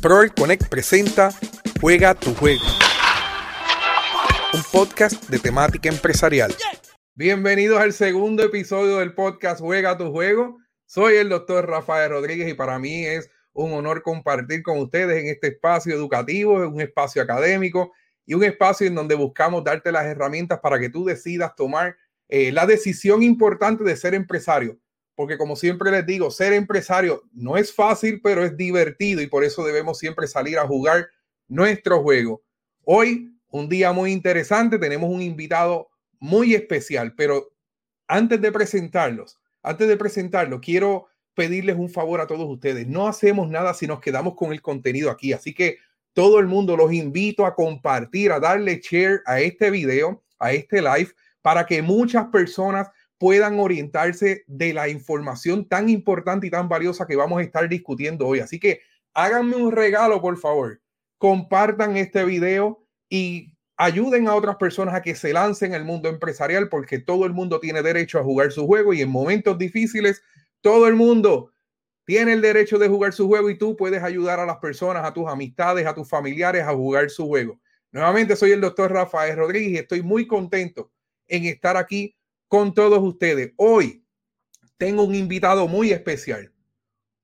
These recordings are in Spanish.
Proel Connect presenta Juega tu juego. Un podcast de temática empresarial. Bienvenidos al segundo episodio del podcast Juega tu juego. Soy el doctor Rafael Rodríguez y para mí es un honor compartir con ustedes en este espacio educativo, un espacio académico y un espacio en donde buscamos darte las herramientas para que tú decidas tomar eh, la decisión importante de ser empresario porque como siempre les digo, ser empresario no es fácil, pero es divertido y por eso debemos siempre salir a jugar nuestro juego. Hoy, un día muy interesante, tenemos un invitado muy especial, pero antes de presentarlos, antes de presentarlo, quiero pedirles un favor a todos ustedes. No hacemos nada si nos quedamos con el contenido aquí, así que todo el mundo los invito a compartir, a darle share a este video, a este live, para que muchas personas puedan orientarse de la información tan importante y tan valiosa que vamos a estar discutiendo hoy. Así que háganme un regalo, por favor. Compartan este video y ayuden a otras personas a que se lancen el mundo empresarial porque todo el mundo tiene derecho a jugar su juego y en momentos difíciles todo el mundo tiene el derecho de jugar su juego y tú puedes ayudar a las personas, a tus amistades, a tus familiares a jugar su juego. Nuevamente soy el doctor Rafael Rodríguez y estoy muy contento en estar aquí con todos ustedes. Hoy tengo un invitado muy especial.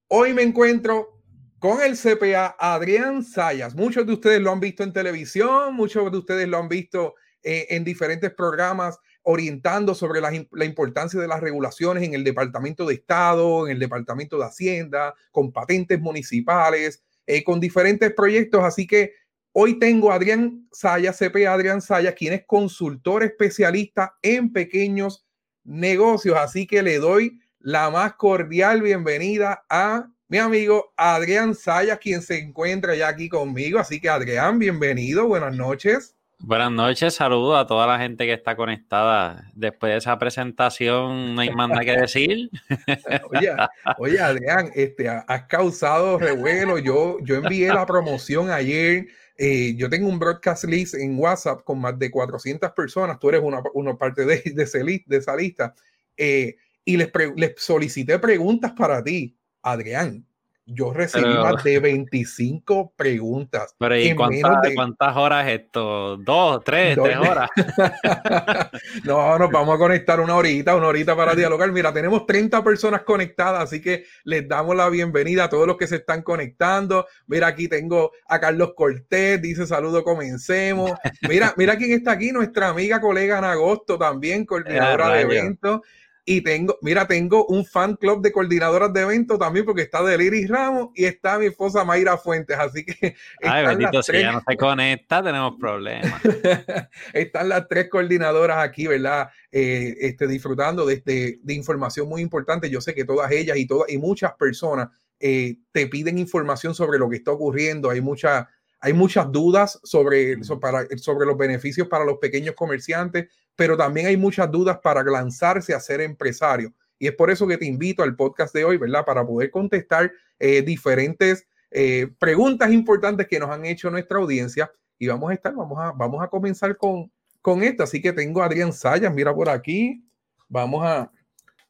Hoy me encuentro con el CPA Adrián Sayas. Muchos de ustedes lo han visto en televisión, muchos de ustedes lo han visto eh, en diferentes programas orientando sobre la, importancia de las regulaciones en el Departamento de Estado, en el Departamento de Hacienda, con patentes municipales, eh, con diferentes proyectos. Así que Hoy tengo a Adrián Sayas, CPA Adrián Sayas, quien es consultor especialista en pequeños negocios. Así que le doy la más cordial bienvenida a mi amigo Adrián Sayas, quien se encuentra ya aquí conmigo. Así que Adrián, bienvenido, buenas noches. Buenas noches, saludos a toda la gente que está conectada. Después de esa presentación, no hay más nada que decir. oye, Adrián, este, has causado revuelo. Yo, yo envié la promoción ayer eh, yo tengo un broadcast list en WhatsApp con más de 400 personas, tú eres una, una parte de, de, de esa lista, eh, y les, les solicité preguntas para ti, Adrián. Yo recibí más de 25 preguntas. Pero ¿y cuántas, horas esto? ¿Dos, tres, tres horas? no, nos vamos a conectar una horita, una horita para dialogar. Mira, tenemos 30 personas conectadas, así que les damos la bienvenida a todos los que se están conectando. Mira, aquí tengo a Carlos Cortés, dice saludo, comencemos. Mira, mira quién está aquí, nuestra amiga colega en agosto también, coordinadora de eventos. Y tengo, mira, tengo un fan club de coordinadoras de eventos también, porque está Deliris Ramos y está mi esposa Mayra Fuentes. Así que. Ay, bendito, si ya no se conecta, tenemos problemas. están las tres coordinadoras aquí, ¿verdad? Eh, este, disfrutando de, este, de, información muy importante. Yo sé que todas ellas y todas y muchas personas eh, te piden información sobre lo que está ocurriendo. Hay mucha hay muchas dudas sobre, sobre los beneficios para los pequeños comerciantes, pero también hay muchas dudas para lanzarse a ser empresario. Y es por eso que te invito al podcast de hoy, ¿verdad? Para poder contestar eh, diferentes eh, preguntas importantes que nos han hecho nuestra audiencia. Y vamos a estar, vamos a, vamos a comenzar con, con esto. Así que tengo a Adrián Sayas, mira por aquí. Vamos a,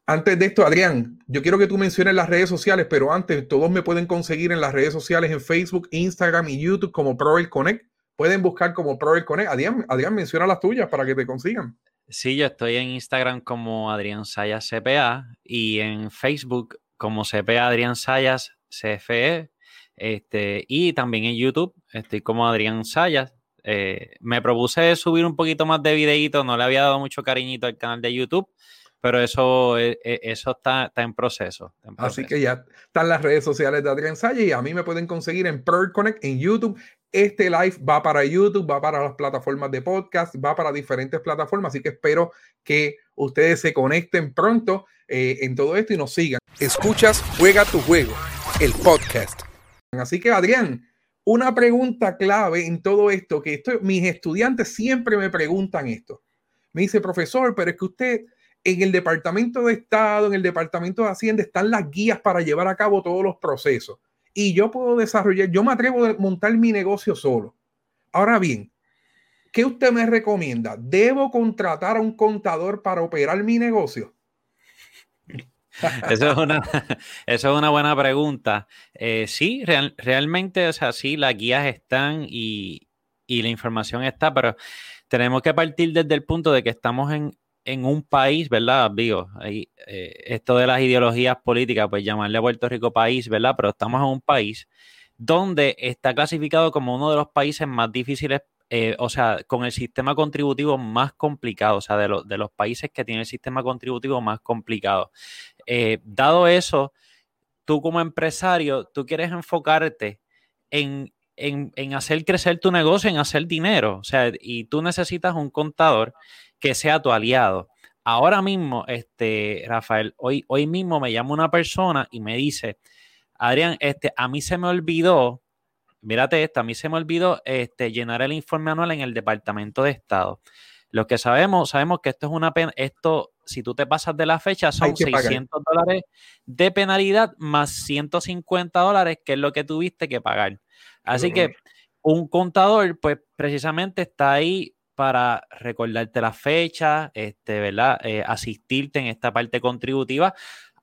antes de esto, Adrián, yo quiero que tú menciones las redes sociales, pero antes, todos me pueden conseguir en las redes sociales, en Facebook, Instagram y YouTube como ProEl Connect. Pueden buscar como ProEl Connect. Adrián, Adrián, menciona las tuyas para que te consigan. Sí, yo estoy en Instagram como Adrián Sayas CPA y en Facebook como CPA Adrián Sayas CFE. Este, y también en YouTube estoy como Adrián Sayas. Eh, me propuse subir un poquito más de videitos, no le había dado mucho cariñito al canal de YouTube pero eso, eh, eh, eso está, está, en proceso, Así que ya están las redes sociales de Adrián Salle y a mí me pueden conseguir en Pearl Connect en YouTube. Este live va para YouTube, va para las plataformas de podcast, va para diferentes plataformas, así que espero que ustedes se conecten pronto eh, en todo esto y nos sigan. Escuchas Juega tu juego, el podcast. Así que Adrián, una pregunta clave en todo esto, que esto, mis estudiantes siempre me preguntan esto. Me dice, profesor, pero es que usted en el Departamento de Estado, en el Departamento de Hacienda, están las guías para llevar a cabo todos los procesos. Y yo puedo desarrollar, yo me atrevo a montar mi negocio solo. Ahora bien, ¿qué usted me recomienda? ¿Debo contratar a un contador para operar mi negocio? eso, es una, es una buena pregunta. Eh, sí, realmente, o sea, sí, las guías están y, y, la información está, pero tenemos que partir desde el punto de que estamos en, en un país, ¿verdad? Digo, eh, esto de las ideologías políticas, pues llamarle a Puerto Rico país, ¿verdad? Pero estamos en un país donde está clasificado como uno de los países más difíciles eh, o sea, con el sistema contributivo más complicado, o sea, de, de, los países que tienen el sistema contributivo más complicado. Eh, dado eso, tú como empresario, tú quieres enfocarte en, en, hacer crecer tu negocio, en hacer dinero, o sea, y tú necesitas un contador que sea tu aliado. Ahora mismo, este, Rafael, hoy, hoy mismo me llama una persona y me dice, Adrián, este, a mí se me olvidó mírate esto, a mí se me olvidó este, llenar el informe anual en el Departamento de Estado. Los que sabemos, sabemos que esto es una pena, esto, si tú te pasas de la fecha, son 600 dólares de penalidad más 150 dólares, que es lo que tuviste que pagar. Así que un contador, pues precisamente está ahí para recordarte la fecha, este, ¿verdad? Eh, asistirte en esta parte contributiva,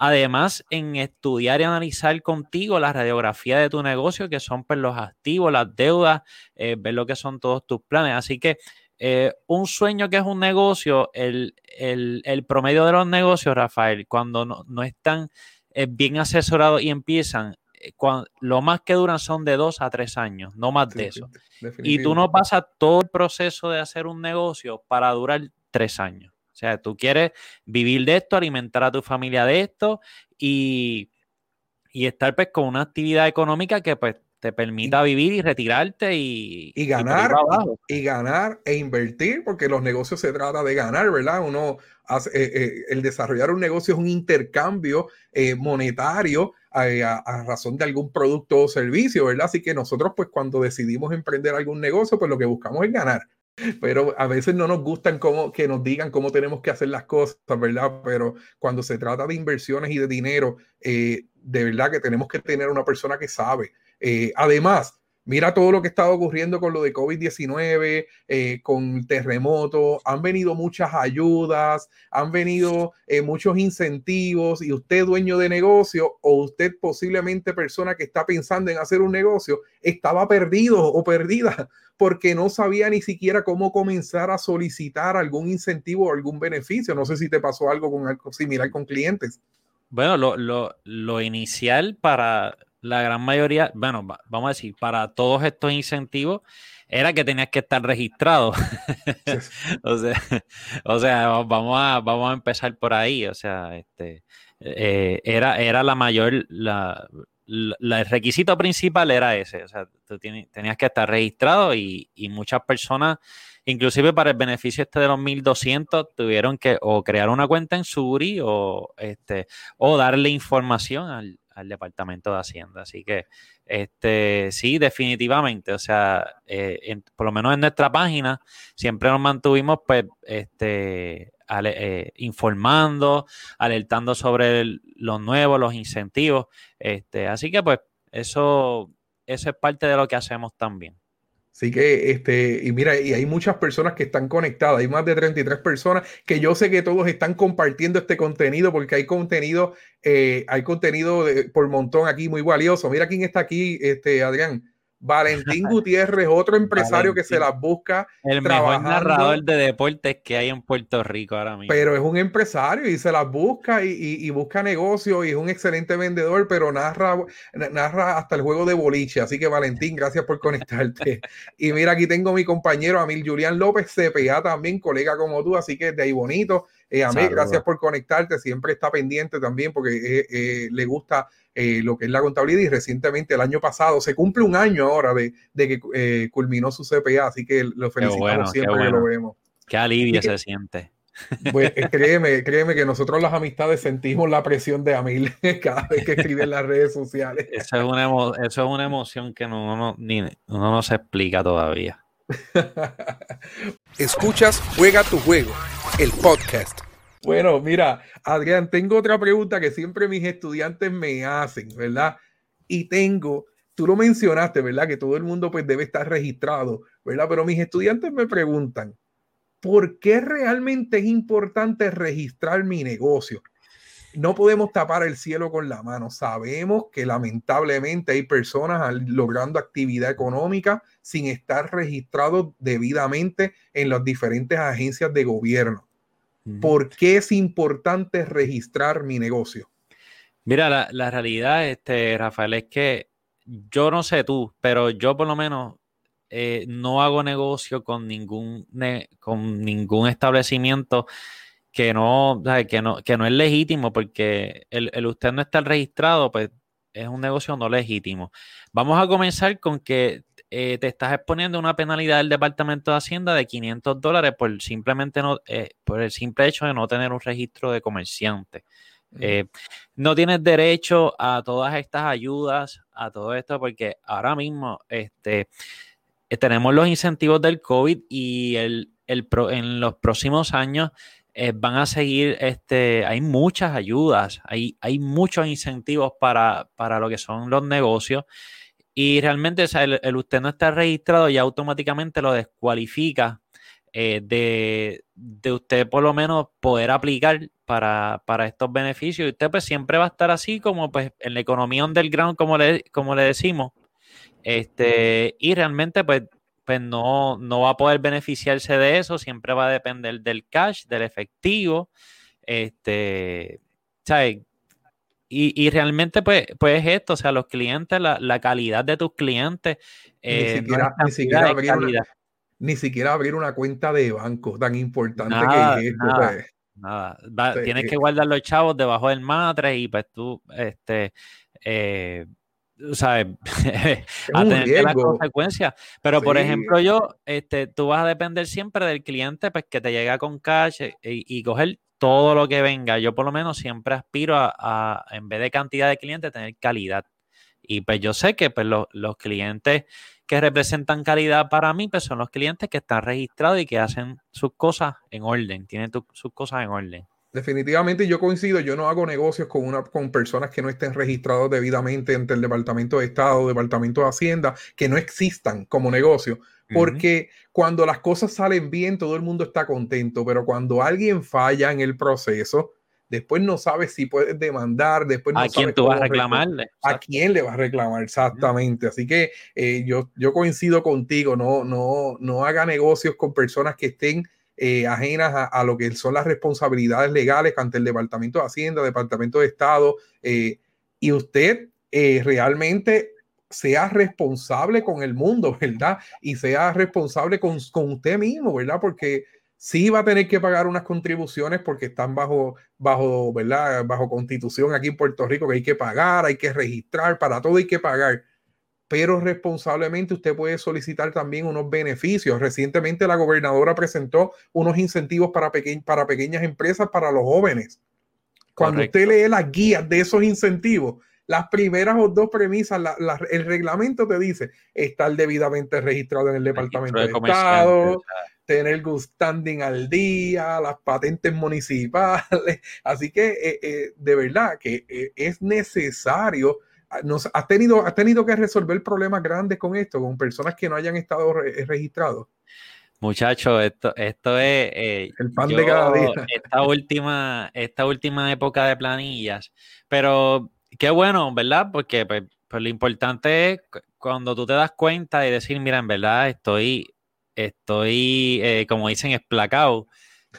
Además, en estudiar y analizar contigo la radiografía de tu negocio, que son pues, los activos, las deudas, eh, ver lo que son todos tus planes. Así que eh, un sueño que es un negocio, el, promedio de los negocios, Rafael, cuando no, están eh, bien asesorados y empiezan, lo más que duran son de dos a tres años, no más de eso. Y tú no pasas todo el proceso de hacer un negocio para durar tres años. O sea, tú quieres vivir de esto, alimentar a tu familia de esto y, estar pues con una actividad económica que pues te permita vivir y retirarte y, y ganar y, ganar e invertir porque los negocios se trata de ganar verdad uno hace, eh, eh, el desarrollar un negocio es un intercambio eh, monetario a, a, razón de algún producto o servicio verdad así que nosotros pues cuando decidimos emprender algún negocio pues lo que buscamos es ganar pero a veces no nos gustan cómo, que nos digan cómo tenemos que hacer las cosas, ¿verdad? Pero cuando se trata de inversiones y de dinero, de verdad que tenemos que tener una persona que sabe. Eh, además, Mira todo lo que está ocurriendo con lo de COVID-19, eh, con terremotos, han venido muchas ayudas, han venido eh, muchos incentivos y usted dueño de negocio o usted posiblemente persona que está pensando en hacer un negocio, estaba perdido o perdida porque no sabía ni siquiera cómo comenzar a solicitar algún incentivo o algún beneficio. No sé si te pasó algo con algo similar con clientes. Bueno, lo, lo, lo inicial para la gran mayoría, bueno, vamos a decir, para todos estos incentivos, era que tenías que estar registrado. o, sea, o sea, vamos a, vamos a empezar por ahí. O sea, este eh, era, era la mayor, la, el requisito principal era ese. O sea, tú tenías que estar registrado y, y, muchas personas, inclusive para el beneficio este de los 1200, tuvieron que o crear una cuenta en Suri o, este, o darle información al, al Departamento de Hacienda. Así que, este, sí, definitivamente, o sea, eh, por lo menos en nuestra página siempre nos mantuvimos, pues, este, eh, informando, alertando sobre los nuevos, los incentivos. Este, así que, pues, eso, eso es parte de lo que hacemos también. Así que, este, y mira, y hay muchas personas que están conectadas, hay más de 33 personas que yo sé que todos están compartiendo este contenido porque hay contenido, eh, hay contenido por montón aquí muy valioso. Mira quién está aquí, este, Adrián. Valentín Gutiérrez, otro empresario que se las busca. El mejor narrador de deportes que hay en Puerto Rico ahora mismo. Pero es un empresario y se las busca y, busca negocio y es un excelente vendedor, pero narra, narra hasta el juego de boliche. Así que Valentín, gracias por conectarte. y mira, aquí tengo mi compañero Amil Julián López, CPA también, colega como tú, así que de ahí bonito. Eh, Amil, gracias por conectarte, siempre está pendiente también porque eh, eh, le gusta eh, lo que es la contabilidad y recientemente el año pasado, se cumple un año ahora de, que eh, culminó su CPA, así que lo felicitamos siempre que lo vemos. Qué alivio se siente. Pues eh, créeme, créeme que nosotros las amistades sentimos la presión de Amil cada vez que escribe en las redes sociales. Eso es una, eso es una emoción que no, no, ni, no se explica todavía. Escuchas Juega tu Juego, el podcast. Bueno, mira, Adrián, tengo otra pregunta que siempre mis estudiantes me hacen, ¿verdad? Y tengo, tú lo mencionaste, ¿verdad? Que todo el mundo pues debe estar registrado, ¿verdad? Pero mis estudiantes me preguntan, ¿por qué realmente es importante registrar mi negocio? no podemos tapar el cielo con la mano. Sabemos que lamentablemente hay personas logrando actividad económica sin estar registrados debidamente en las diferentes agencias de gobierno. ¿Por qué es importante registrar mi negocio? Mira, la, realidad, este, Rafael, es que yo no sé tú, pero yo por lo menos eh, no hago negocio con ningún, con ningún establecimiento que no, que no, que no es legítimo, porque el, usted no está registrado, pues es un negocio no legítimo. Vamos a comenzar con que eh, te estás exponiendo una penalidad del Departamento de Hacienda de 500 dólares por simplemente no, eh, por el simple hecho de no tener un registro de comerciante. Eh, no tienes derecho a todas estas ayudas, a todo esto, porque ahora mismo este, tenemos los incentivos del COVID y el, el en los próximos años eh, van a seguir, este, hay muchas ayudas, hay, hay muchos incentivos para, para lo que son los negocios y realmente el, usted no está registrado y automáticamente lo descualifica eh, de, de, usted por lo menos poder aplicar para, para, estos beneficios. Y usted pues siempre va a estar así como pues en la economía underground, como le, como le decimos. Este, y realmente pues pues no, no va a poder beneficiarse de eso, siempre va a depender del cash, del efectivo, este. Y, realmente, pues, pues esto, o sea, los clientes, la, calidad de tus clientes. ni, eh, siquiera, ni, siquiera abrir una, ni, siquiera abrir una, cuenta de banco tan importante que es. Nada, pues. tienes que guardar los chavos debajo del matre y pues tú, este, eh, ¿sabes? a tener las consecuencias. Pero, por ejemplo, yo, este, tú vas a depender siempre del cliente, pues que te llega con cash eh, y, coger todo lo que venga. Yo por lo menos siempre aspiro a, en vez de cantidad de clientes, tener calidad. Y pues yo sé que pues, los clientes que representan calidad para mí, pues son los clientes que están registrados y que hacen sus cosas en orden, tienen sus cosas en orden definitivamente yo coincido, yo no hago negocios con, una, con personas que no estén registrados debidamente ante el Departamento de Estado, Departamento de Hacienda, que no existan como negocio, porque cuando las cosas salen bien, todo el mundo está contento, pero cuando alguien falla en el proceso, después no sabes si puedes demandar, después no ¿A quién tú vas a reclamarle? ¿A quién le vas a reclamar? Exactamente. Así que eh, yo, yo coincido contigo, no, no, no haga negocios con personas que estén eh, ajenas a, lo que son las responsabilidades legales ante el Departamento de Hacienda, Departamento de Estado, eh, y usted eh, realmente sea responsable con el mundo, ¿verdad? Y sea responsable con, con, usted mismo, ¿verdad? Porque sí va a tener que pagar unas contribuciones porque están bajo, bajo, ¿verdad? Bajo constitución aquí en Puerto Rico que hay que pagar, hay que registrar, para todo hay que pagar pero responsablemente usted puede solicitar también unos beneficios. Recientemente la gobernadora presentó unos incentivos para, para pequeñas empresas para los jóvenes. Cuando usted lee las guías de esos incentivos, las primeras o dos premisas, el reglamento te dice estar debidamente registrado en el Departamento de, Estado, tener good standing al día, las patentes municipales. Así que eh, eh, de verdad que eh, es necesario nos, has, tenido, has tenido que resolver problemas grandes con esto, con personas que no hayan estado eh, registrados. Muchachos, esto, esto es eh, el pan de cada día. Esta última, esta última época de planillas. Pero qué bueno, ¿verdad? Porque pues, pues, lo importante es cuando tú te das cuenta y decir, mira, en verdad estoy, estoy, eh, como dicen, esplacado.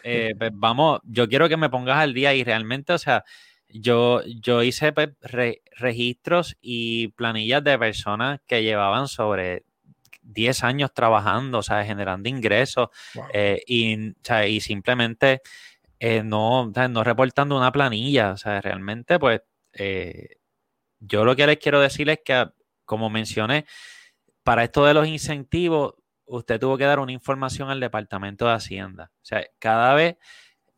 pues vamos, yo quiero que me pongas al día y realmente, o sea, yo, yo hice pues, registros y planillas de personas que llevaban sobre 10 años trabajando, o sea, generando ingresos eh, y, y, simplemente eh, no, no reportando una planilla. O sea, realmente, pues, eh, yo lo que les quiero decir es que, como mencioné, para esto de los incentivos, usted tuvo que dar una información al Departamento de Hacienda. O sea, cada vez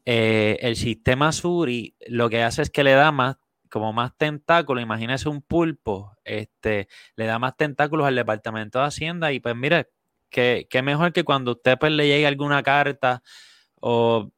eh, el sistema Suri lo que hace es que le da más, como más tentáculos, imagínese un pulpo, este, le da más tentáculos al Departamento de Hacienda y pues mire, que, mejor que cuando usted pues le llegue alguna carta o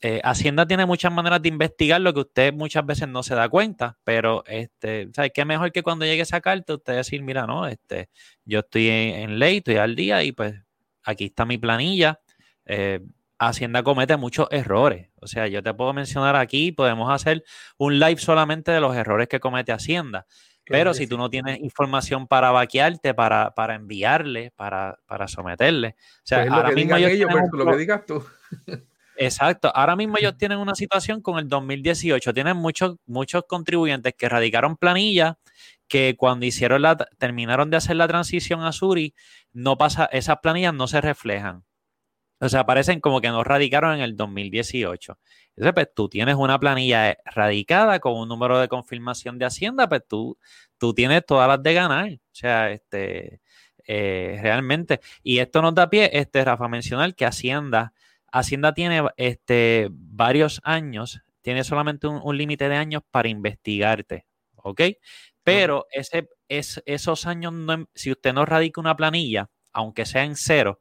eh, Hacienda tiene muchas maneras de investigar lo que usted muchas veces no se da cuenta, pero este, ¿sabe qué mejor que cuando llegue esa carta usted decir, mira, no, este, yo estoy en, ley, estoy al día y pues aquí está mi planilla, eh, Hacienda comete muchos errores. O sea, yo te puedo mencionar aquí, podemos hacer un live solamente de los errores que comete Hacienda. Pero si tú no tienes información para vaquearte, para, para enviarle, para, para someterle. O sea, pues ahora mismo ellos ellos, un lo que digas tú. Exacto. Ahora mismo ellos tienen una situación con el 2018. Tienen muchos, muchos contribuyentes que radicaron planillas que cuando hicieron la, terminaron de hacer la transición a Suri, no pasa, esas planillas no se reflejan. O sea, parecen como que no radicaron en el 2018. Entonces, pues tú tienes una planilla radicada con un número de confirmación de Hacienda, pues tú, tú tienes todas las de ganar. O sea, este, eh, realmente. Y esto nos da pie, este, Rafa, a mencionar que Hacienda, Hacienda tiene este, varios años, tiene solamente un, un límite de años para investigarte, ¿ok? Pero ese, es, esos años, no- si usted no radica una planilla, aunque sea en cero,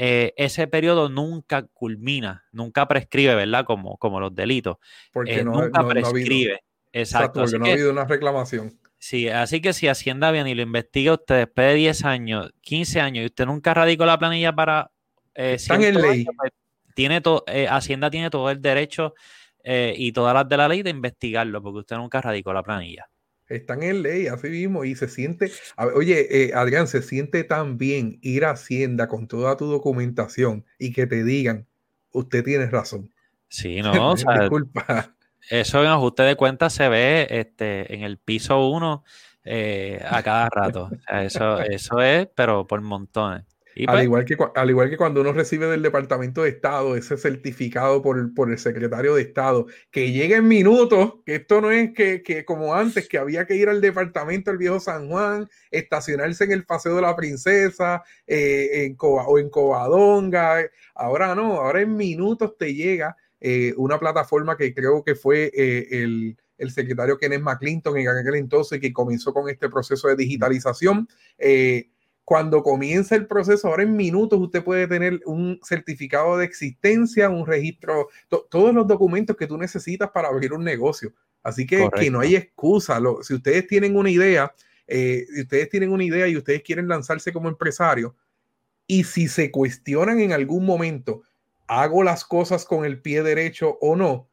eh, ese periodo nunca culmina, nunca prescribe, ¿verdad? Como, como los delitos. Porque Eh, no, nunca no- no ha habido. prescribe. Exacto, Exacto. porque así no que- ha habido una reclamación. Sí, así que si Hacienda viene y lo investiga usted después de 10 años, 15 años, y usted nunca radicó la planilla para... eh, Están en ley. pues, tiene to- eh, Hacienda tiene todo el derecho y todas las de la ley de investigarlo, porque usted nunca radicó la planilla. Están en ley, así mismo, y se siente, a oye, eh, Adrián, se siente tan bien ir a Hacienda con toda tu documentación y que te digan, usted tiene razón. Sí, no, o sea, Disculpa. eso en ajuste de cuentas se ve este, en el piso 1 a cada rato. O sea, eso, eso es, pero por montones. Y Al pues, igual, que, al igual que cuando uno recibe del Departamento de Estado ese certificado por el, por el secretario de Estado, que llega en minutos, que esto no es que, que como antes, que había que ir al Departamento del Viejo San Juan, estacionarse en el Paseo de la Princesa eh, en Coba- o en Covadonga. Ahora no, ahora en minutos te llega eh, una plataforma que creo que fue eh, el, el secretario Kenneth McClinton en aquel entonces que comenzó con este proceso de digitalización. Eh, cuando comienza el proceso, ahora en minutos usted puede tener un certificado de existencia, un registro, to- todos los documentos que tú necesitas para abrir un negocio. Así que, que no hay excusa. Lo- si ustedes tienen una idea, eh, si ustedes tienen una idea y ustedes quieren lanzarse como empresario, y si se cuestionan en algún momento, ¿hago las cosas con el pie derecho o no?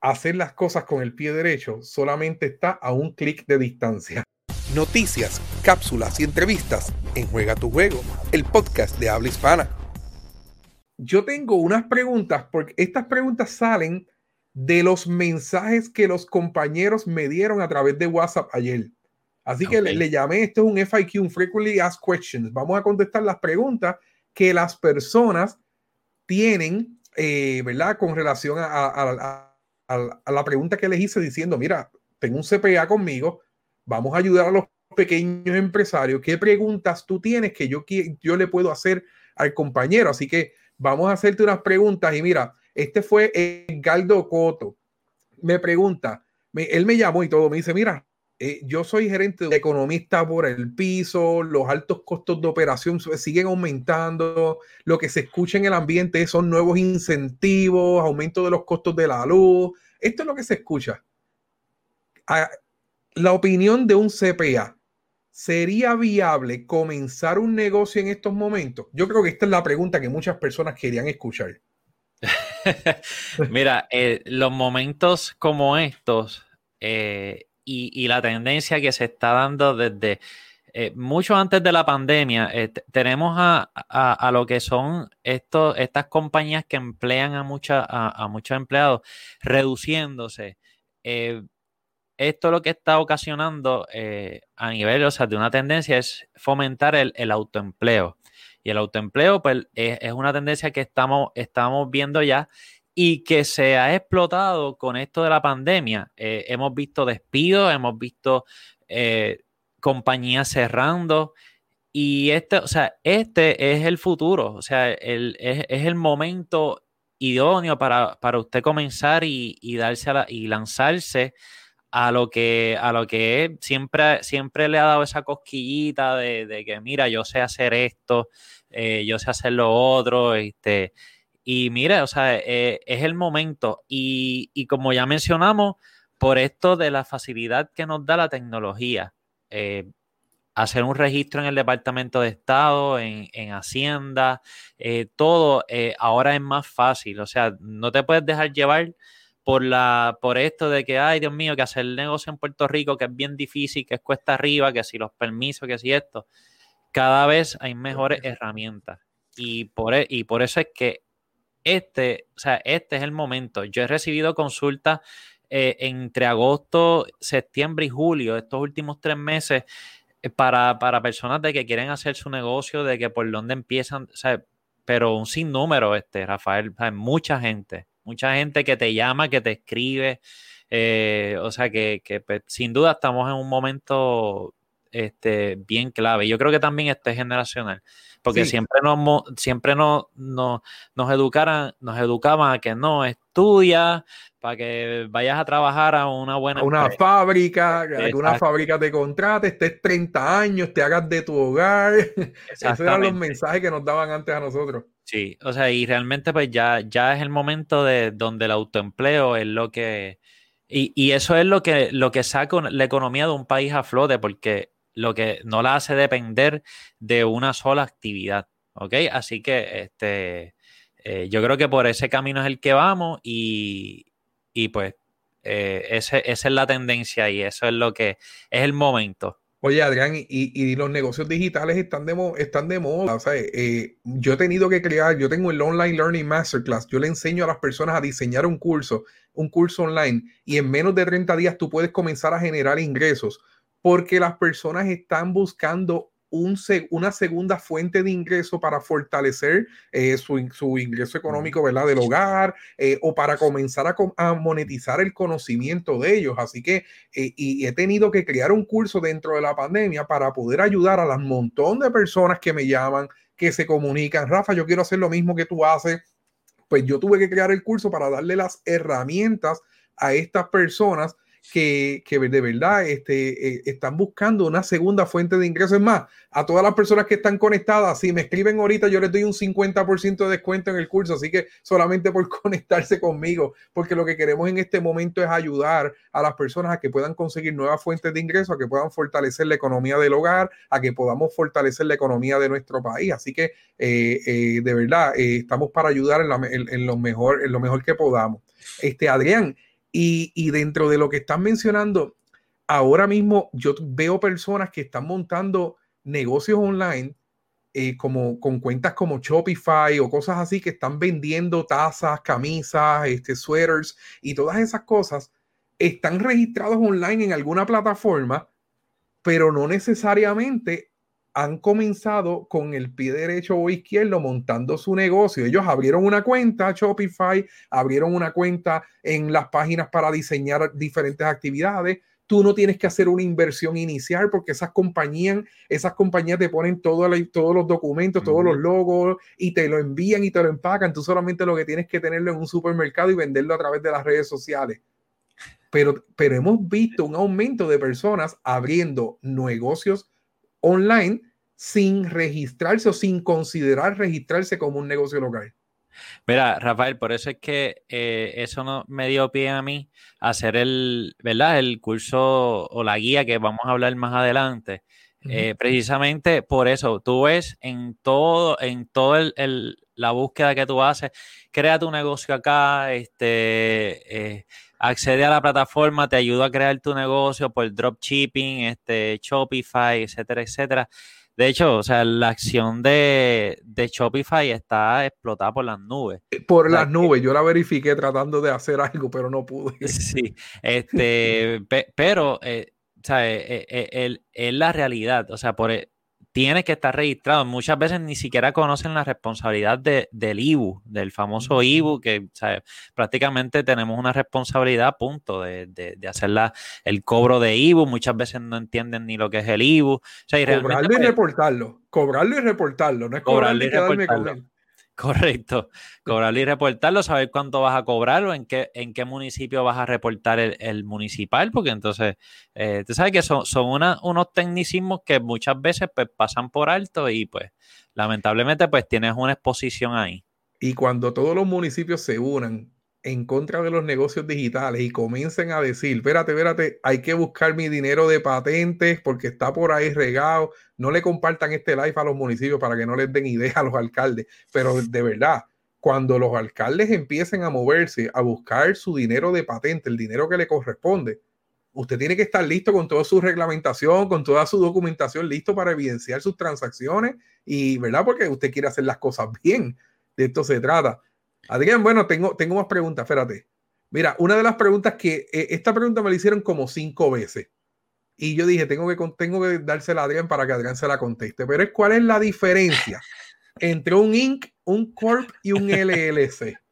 Hacer las cosas con el pie derecho solamente está a un clic de distancia. Noticias, cápsulas y entrevistas en Juega tu Juego, el podcast de habla hispana. Yo tengo unas preguntas, porque estas preguntas salen de los mensajes que los compañeros me dieron a través de WhatsApp ayer. Así que le, llamé, esto es un FIQ, un Frequently Asked Questions. Vamos a contestar las preguntas que las personas tienen, eh, ¿verdad? Con relación a, a- a- a- a la pregunta que les hice diciendo, mira, tengo un CPA conmigo, vamos a ayudar a los pequeños empresarios. ¿Qué preguntas tú tienes que yo, yo le puedo hacer al compañero? Así que vamos a hacerte unas preguntas y mira, este fue Edgardo Coto. Me pregunta, él me llamó y todo, me dice, mira, eh, yo soy gerente de economista por el piso, los altos costos de operación siguen aumentando, lo que se escucha en el ambiente son nuevos incentivos, aumento de los costos de la luz, esto es lo que se escucha. La opinión de un CPA, ¿sería viable comenzar un negocio en estos momentos? Yo creo que esta es la pregunta que muchas personas querían escuchar. Mira, eh, los momentos como estos eh, y, la tendencia que se está dando desde eh, mucho antes de la pandemia, te- tenemos a, a- lo que son estos, estas compañías que emplean a, mucha- a muchos empleados reduciéndose. Esto lo que está ocasionando eh, a nivel, o sea, de una tendencia es fomentar el, autoempleo. Y el autoempleo, pues, es, una tendencia que estamos, estamos viendo ya y que se ha explotado con esto de la pandemia. Eh, hemos visto despidos, hemos visto eh, compañías cerrando. Y este, o sea, este es el futuro, o sea, el- es, es el momento idóneo para, para usted comenzar y, y darse a la- y lanzarse a lo que, a lo que siempre, siempre le ha dado esa cosquillita de, que, mira, yo sé hacer esto, eh, yo sé hacer lo otro, este, y mira, o sea, eh, es el momento. Y, y como ya mencionamos, por esto de la facilidad que nos da la tecnología, eh, hacer un registro en el Departamento de Estado, en, Hacienda, eh, todo ahora es más fácil. O sea, no te puedes dejar llevar por, la, por esto de que, ay Dios mío, que hacer negocio en Puerto Rico, que es bien difícil, que es cuesta arriba, que si los permisos, que si esto. Cada vez hay mejores herramientas. Y por, e, y por eso es que este, o sea, este es el momento. Yo he recibido consultas eh, entre agosto, septiembre y julio, estos últimos tres meses, eh, para, personas de que quieren hacer su negocio, de que por dónde empiezan, o sea, pero un sinnúmero, este, Rafael, mucha gente, mucha gente que te llama, que te escribe, eh, o sea, que, pues, sin duda estamos en un momento este, bien clave. Yo creo que también este es generacional porque siempre nos siempre nos, nos, nos, educaran, nos educaban a que no, estudia para que vayas a trabajar a una buena una fábrica, que una fábrica te contrate, estés 30 años, te hagas de tu hogar. Esos eran los mensajes que nos daban antes a nosotros. Sí, o sea, y realmente pues ya, ya es el momento de donde el autoempleo es lo que... Y, y eso es lo que, lo que saca la economía de un país a flote, porque lo que no la hace depender de una sola actividad. ¿Ok? Así que este, eh, yo creo que por ese camino es el que vamos y, pues eh, esa es la tendencia y eso es lo que es el momento. Oye, Adrián, y, los negocios digitales están de, están de moda. O eh, yo he tenido que crear, yo tengo el Online Learning Masterclass, yo le enseño a las personas a diseñar un curso, un curso online, y en menos de 30 días tú puedes comenzar a generar ingresos porque las personas están buscando un, una segunda fuente de ingreso para fortalecer eh, su, ingreso económico ¿verdad? del hogar eh, o para comenzar a, monetizar el conocimiento de ellos. Así que eh, y he tenido que crear un curso dentro de la pandemia para poder ayudar a las montón de personas que me llaman, que se comunican. Rafa, yo quiero hacer lo mismo que tú haces. Pues yo tuve que crear el curso para darle las herramientas a estas personas que, de verdad este, eh, están buscando una segunda fuente de ingresos. Es más, a todas las personas que están conectadas, si me escriben ahorita, yo les doy un 50% de descuento en el curso. Así que solamente por conectarse conmigo, porque lo que queremos en este momento es ayudar a las personas a que puedan conseguir nuevas fuentes de ingresos, a que puedan fortalecer la economía del hogar, a que podamos fortalecer la economía de nuestro país. Así que eh, eh, de verdad estamos para ayudar en, lo mejor, en lo mejor que podamos. Este, Adrián, y, dentro de lo que están mencionando, ahora mismo yo veo personas que están montando negocios online eh, como con cuentas como Shopify o cosas así que están vendiendo tazas, camisas, este, sweaters y todas esas cosas. Están registrados online en alguna plataforma, pero no necesariamente han comenzado con el pie derecho o izquierdo montando su negocio. Ellos abrieron una cuenta Shopify, abrieron una cuenta en las páginas para diseñar diferentes actividades. Tú no tienes que hacer una inversión inicial porque esas compañías, esas compañías te ponen todos los documentos, todos los logos y te lo envían y te lo empacan. Tú solamente lo que tienes que tenerlo en un supermercado y venderlo a través de las redes sociales. Pero, pero hemos visto un aumento de personas abriendo negocios online sin registrarse o sin considerar registrarse como un negocio local. Mira, Rafael, por eso es que eh, eso no me dio pie a mí hacer el, ¿verdad? El curso o la guía que vamos a hablar más adelante. Eh, precisamente por eso, tú ves en todo, en todo el, la búsqueda que tú haces, crea tu negocio acá, este, eh, accede a la plataforma, te ayuda a crear tu negocio por dropshipping, este, Shopify, etcétera, etcétera. De hecho, o sea, la acción de, Shopify está explotada por las nubes. Eh, por las nubes, yo la verifiqué tratando de hacer algo, pero no pude. Sí, este, pero, eh, o sea, es eh, la realidad, o sea, por, tiene que estar registrado. Muchas veces ni siquiera conocen la responsabilidad del IBU, del famoso IBU, que prácticamente tenemos una responsabilidad, punto, de, de, hacer el cobro de IBU. Muchas veces no entienden ni lo que es el IBU. O cobrarlo y pues reportarlo. Cobrarlo y reportarlo. No es cobrarlo, y reportarlo. Correcto. Cobrarlo y reportarlo, saber cuánto vas a cobrar o en qué, en qué municipio vas a reportar el, municipal, porque entonces, eh, tú sabes que son, son unos tecnicismos que muchas veces pues, pasan por alto y pues lamentablemente pues tienes una exposición ahí. Y cuando todos los municipios se unan en contra de los negocios digitales y comiencen a decir, espérate, espérate, hay que buscar mi dinero de patentes porque está por ahí regado, no le compartan este live a los municipios para que no les den idea a los alcaldes, pero de verdad, cuando los alcaldes empiecen a moverse a buscar su dinero de patente, el dinero que le corresponde, usted tiene que estar listo con toda su reglamentación, con toda su documentación, listo para evidenciar sus transacciones y, ¿verdad? Porque usted quiere hacer las cosas bien. De esto se trata. Adrián, bueno, tengo, tengo más preguntas, espérate. Mira, una de las preguntas que, eh, esta pregunta me la hicieron como cinco veces. Y yo dije, tengo que, tengo que dársela a Adrián para que Adrián se la conteste. Pero es cuál es la diferencia entre un Inc., un Corp y un LLC.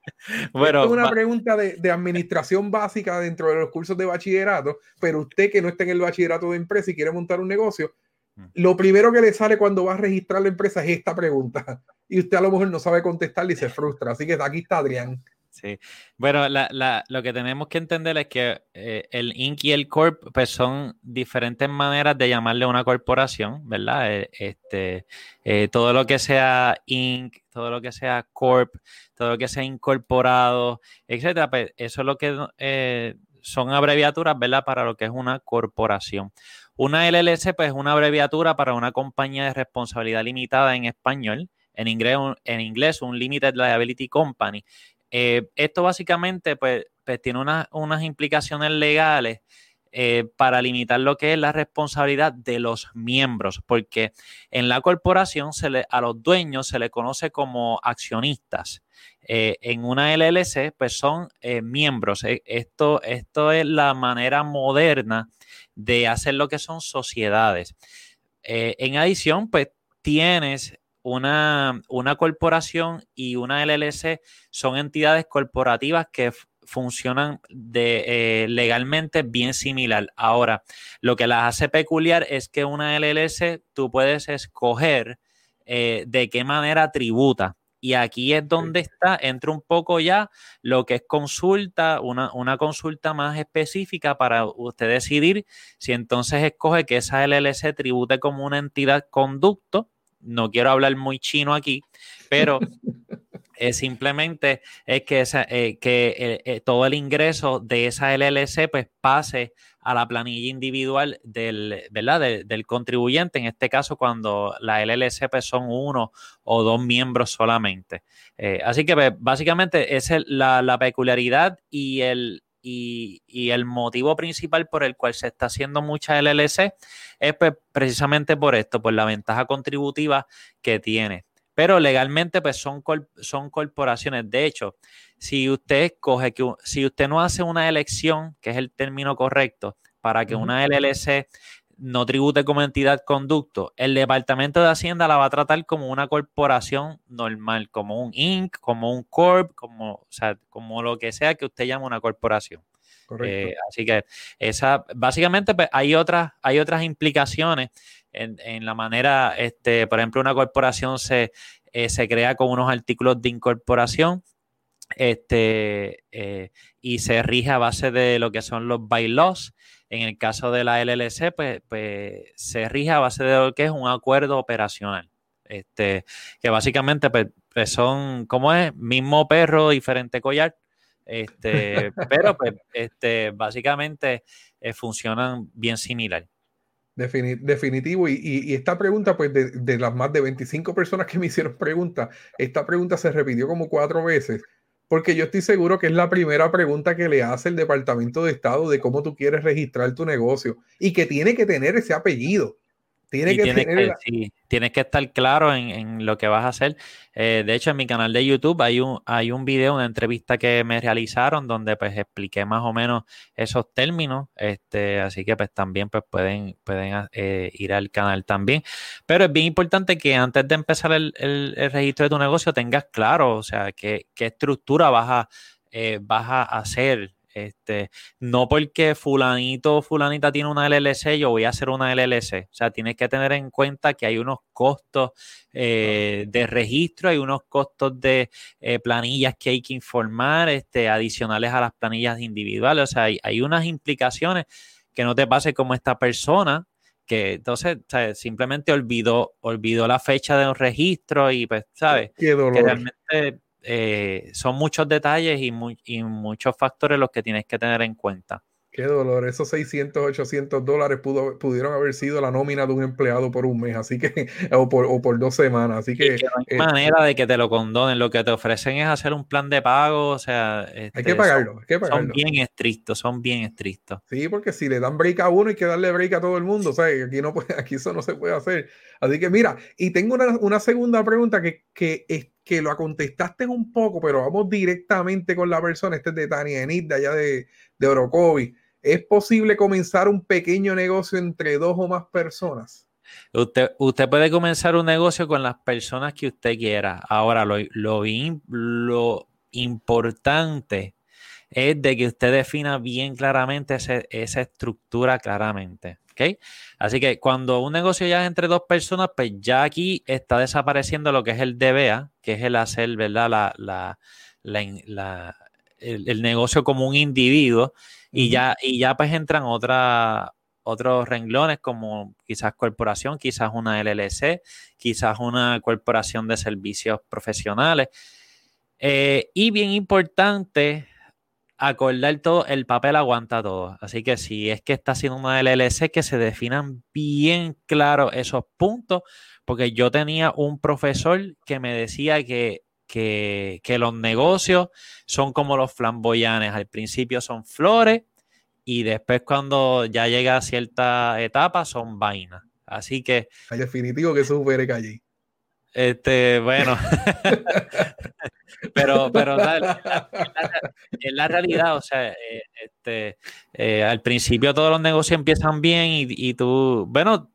Bueno, es una pregunta de, de, administración básica dentro de los cursos de bachillerato, pero usted que no está en el bachillerato de empresa y quiere montar un negocio. Lo primero que le sale cuando va a registrar la empresa es esta pregunta. Y usted a lo mejor no sabe contestarle y se frustra. Así que aquí está Adrián. Sí. Bueno, lo que tenemos que entender es que eh, el Inc. y el Corp pues son diferentes maneras de llamarle a una corporación, ¿verdad? Eh, este, eh, todo lo que sea Inc., todo lo que sea Corp, todo lo que sea incorporado, etcétera, pues eso es lo que son abreviaturas, ¿verdad? Para lo que es una corporación. Una LLC, pues es una abreviatura para una compañía de responsabilidad limitada en español. En inglés, en inglés un Limited Liability Company. Eh, esto básicamente pues, pues tiene unas implicaciones legales eh, para limitar lo que es la responsabilidad de los miembros, porque en la corporación a los dueños se le conoce como accionistas. Eh, en una LLC, pues son miembros. Esto, esto es la manera moderna de hacer lo que son sociedades. en adición, pues tienes una, corporación y una LLC son entidades corporativas que funcionan de, eh, legalmente bien similar. Ahora, lo que las hace peculiar es que una LLC tú puedes escoger eh, de qué manera tributa. Y aquí es donde está, entra un poco ya lo que es consulta, una, una, consulta más específica para usted decidir si entonces escoge que esa LLC tribute como una entidad conducto no quiero hablar muy chino aquí, pero simplemente es que, eh, que eh, eh, todo el ingreso de esa LLC pues pase a la planilla individual del, ¿verdad? del contribuyente, en este caso cuando la LLC pues, son uno o dos miembros solamente. así que pues, básicamente esa es la, la peculiaridad y el, y, el motivo principal por el cual se está haciendo mucha LLC es pues, precisamente por esto, por la ventaja contributiva que tiene. Pero legalmente pues son, son corporaciones. De hecho, si usted escoge que si usted no hace una elección, que es el término correcto, para que una LLC no tribute como entidad conducto, el Departamento de Hacienda la va a tratar como una corporación normal, como un Inc., como un Corp, como, o sea, como lo que sea que usted llame una corporación. Eh, así que esa, básicamente pues, hay otras, hay otras implicaciones en, la manera, este, por ejemplo, una corporación se, eh, se crea con unos artículos de incorporación este, eh, y se rige a base de lo que son los bylaws en el caso de la LLC, pues, pues se rige a base de lo que es un acuerdo operacional. Este, que básicamente pues, pues son, ¿cómo es? Mismo perro, diferente collar. Este, pero pues, este, básicamente eh, funcionan bien similar. Definitivo. Y, esta pregunta, pues de, de, las más de 25 personas que me hicieron preguntas, esta pregunta se repitió como cuatro veces porque yo estoy seguro que es la primera pregunta que le hace el Departamento de Estado de cómo tú quieres registrar tu negocio y que tiene que tener ese apellido. Tiene que tener sí, tienes que estar claro en, lo que vas a hacer. Eh, de hecho, en mi canal de YouTube hay un, hay un video, una entrevista que me realizaron donde pues expliqué más o menos esos términos. Este, así que pues también pues pueden, pueden eh, ir al canal también. Pero es bien importante que antes de empezar el, registro de tu negocio tengas claro, o sea, qué, qué estructura vas a, eh, vas a hacer este, no porque fulanito o fulanita tiene una LLC, yo voy a hacer una LLC. O sea, tienes que tener en cuenta que hay unos costos eh, de registro, hay unos costos de eh, planillas que hay que informar, este, adicionales a las planillas individuales. O sea, hay, unas implicaciones que no te pase como esta persona que entonces simplemente olvidó, olvidó la fecha de un registro y pues, ¿sabes? Qué dolor. Que realmente eh, son muchos detalles y, y muchos factores los que tienes que tener en cuenta. Qué dolor, esos 600, 800 dólares pudo, pudieron haber sido la nómina de un empleado por un mes, así que, o por, o por dos semanas, así que... no hay eh, manera de que te lo condonen, lo que te ofrecen es hacer un plan de pago, o sea... hay que este, pagarlo, hay que pagarlo. Son bien estrictos, son bien estrictos. Sí, porque si le dan break a uno hay que darle break a todo el mundo, o sea, aquí, no puede, aquí eso no se puede hacer. Así que mira, y tengo una, una segunda pregunta que, que, que lo contestaste un poco, pero vamos directamente con la persona, este es de Tania Enid, de allá de, de Orocovi. ¿Es posible comenzar un pequeño negocio entre dos o más personas? Usted, usted puede comenzar un negocio con las personas que usted quiera. Ahora, lo, lo, lo importante es de que usted defina bien claramente esa estructura claramente. ¿Okay? Así que cuando un negocio ya es entre dos personas, pues ya aquí está desapareciendo lo que es el DBA, que es el hacer, ¿verdad? La, la, la, el, negocio como un individuo y, ya, y ya pues entran otra, otros renglones como quizás corporación, quizás una LLC, quizás una corporación de servicios profesionales. Eh, y bien importante, acordar todo, el papel aguanta todo. Así que si es que está haciendo una LLC, que se definan bien claro esos puntos, porque yo tenía un profesor que me decía que que, los negocios son como los flamboyanes. Al principio son flores y después cuando ya llega a cierta etapa son vainas. Así que... Hay definitivo que eso es allí. Este, bueno. pero, pero en la, realidad, o sea, eh, este, eh, al principio todos los negocios empiezan bien y, y, tú, bueno,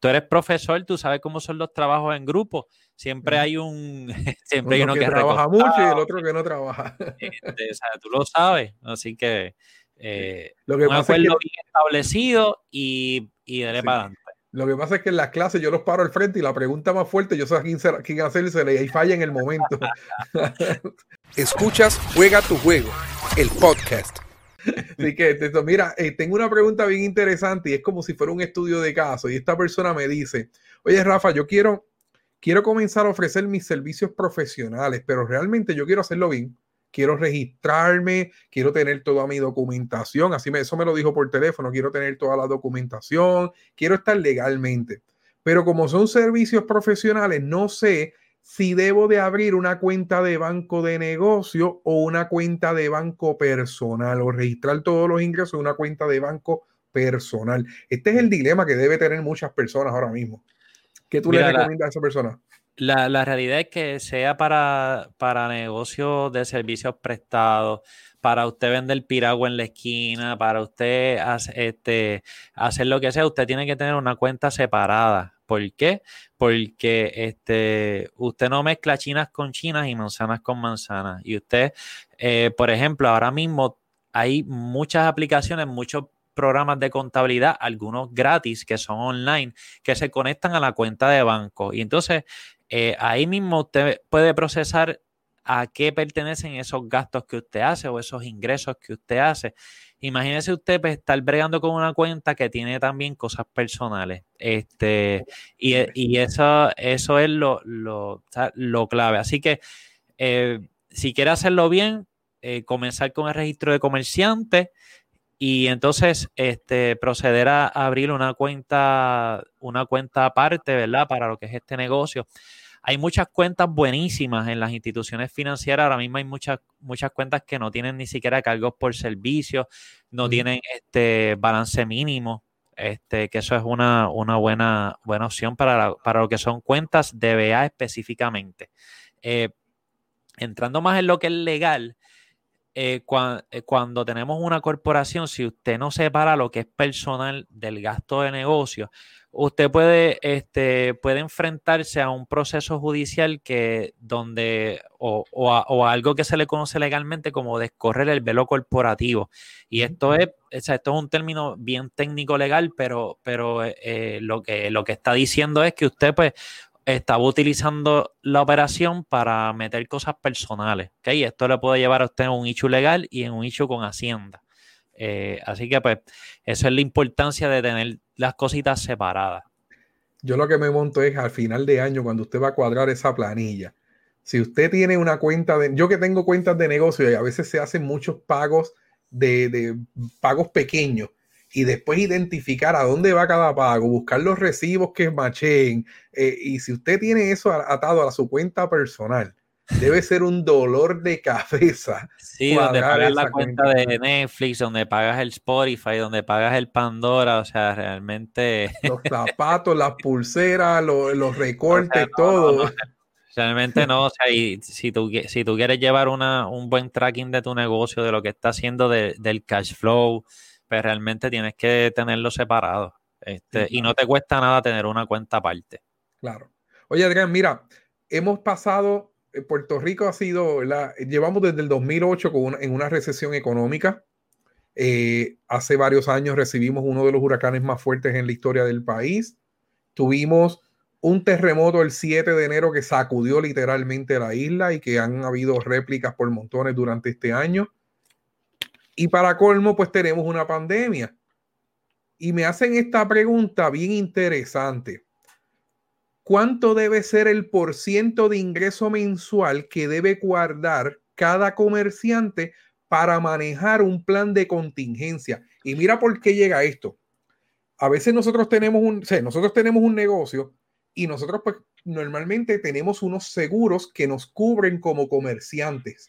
tú eres profesor, tú sabes cómo son los trabajos en grupo. Siempre hay un siempre hay uno que, trabaja mucho y el otro que no trabaja. Este, tú lo sabes, así que, eh, lo que un pasa es que, bien establecido y, y para adelante. Lo que pasa es que en las clases yo los paro al frente y la pregunta más fuerte yo sé a quién, quién y ahí falla en el momento. Escuchas Juega tu juego, el podcast. Así que, mira, eh, tengo una pregunta bien interesante y es como si fuera un estudio de caso. Y esta persona me dice, oye Rafa, yo quiero quiero comenzar a ofrecer mis servicios profesionales, pero realmente yo quiero hacerlo bien. Quiero registrarme, quiero tener toda mi documentación, así me, eso me lo dijo por teléfono, quiero tener toda la documentación, quiero estar legalmente. Pero como son servicios profesionales, no sé si debo de abrir una cuenta de banco de negocio o una cuenta de banco personal o registrar todos los ingresos en una cuenta de banco personal. Este es el dilema que debe tener muchas personas ahora mismo. ¿Qué tú le recomiendas a esa persona? La, realidad es que sea para, para negocios de servicios prestados, para usted vender piragua en la esquina, para usted este, hacer lo que sea, usted tiene que tener una cuenta separada. ¿Por qué? Porque este, usted no mezcla chinas con chinas y manzanas con manzanas. Y usted, eh, por ejemplo, ahora mismo hay muchas aplicaciones, muchos programas de contabilidad, algunos gratis que son online, que se conectan a la cuenta de banco. Y entonces eh, ahí mismo usted puede procesar a qué pertenecen esos gastos que usted hace o esos ingresos que usted hace. Imagínese usted pues, estar bregando con una cuenta que tiene también cosas personales. Este, y, eso, eso es lo, lo, clave. Así que eh, si quiere hacerlo bien, eh, comenzar con el registro de comerciante y entonces este, proceder a abrir una cuenta, una cuenta aparte, ¿verdad? Para lo que es este negocio. Hay muchas cuentas buenísimas en las instituciones financieras. Ahora mismo hay muchas, muchas cuentas que no tienen ni siquiera cargos por servicio, no tienen este balance mínimo. Este, que eso es una, una buena, buena opción para, para lo que son cuentas de BA específicamente. Eh, entrando más en lo que es legal, eh, eh, cuando tenemos una corporación, si usted no separa lo que es personal del gasto de negocio, usted puede, este, puede enfrentarse a un proceso judicial que donde o, o, algo que se le conoce legalmente como descorrer el velo corporativo. Y esto es, esto es un término bien técnico legal, pero, pero eh, lo, que, lo que está diciendo es que usted pues estaba utilizando la operación para meter cosas personales. ¿okay? Esto le puede llevar a usted en un hecho legal y en un hecho con Hacienda. Eh, así que, pues, esa es la importancia de tener las cositas separadas. Yo lo que me monto es al final de año, cuando usted va a cuadrar esa planilla, Si usted tiene una cuenta de, yo que tengo cuentas de negocio y a veces se hacen muchos pagos de, pagos pequeños y después identificar a dónde va cada pago, buscar los recibos que macheen. Eh, y si usted tiene eso atado a su cuenta personal, debe ser un dolor de cabeza. Sí, donde pagas la cuenta, de Netflix, donde pagas el Spotify, donde pagas el Pandora, o sea, realmente... Los zapatos, las pulseras, los, recortes, todo. realmente no, o sea, y si tú, si tú quieres llevar una, un buen tracking de tu negocio, de lo que está haciendo del cash flow, pues realmente tienes que tenerlo separado. Este, Y no te cuesta nada tener una cuenta aparte. Claro. Oye, Adrián, mira, hemos pasado eh, Puerto Rico ha sido, la, llevamos desde el 2008 con en una recesión económica. Eh, hace varios años recibimos uno de los huracanes más fuertes en la historia del país. Tuvimos un terremoto el 7 de enero que sacudió literalmente la isla y que han habido réplicas por montones durante este año. Y para colmo, pues tenemos una pandemia. Y me hacen esta pregunta bien interesante. ¿Cuánto debe ser el porciento de ingreso mensual que debe guardar cada comerciante para manejar un plan de contingencia? Y mira por qué llega esto. A veces nosotros tenemos un, nosotros tenemos un negocio y nosotros pues normalmente tenemos unos seguros que nos cubren como comerciantes.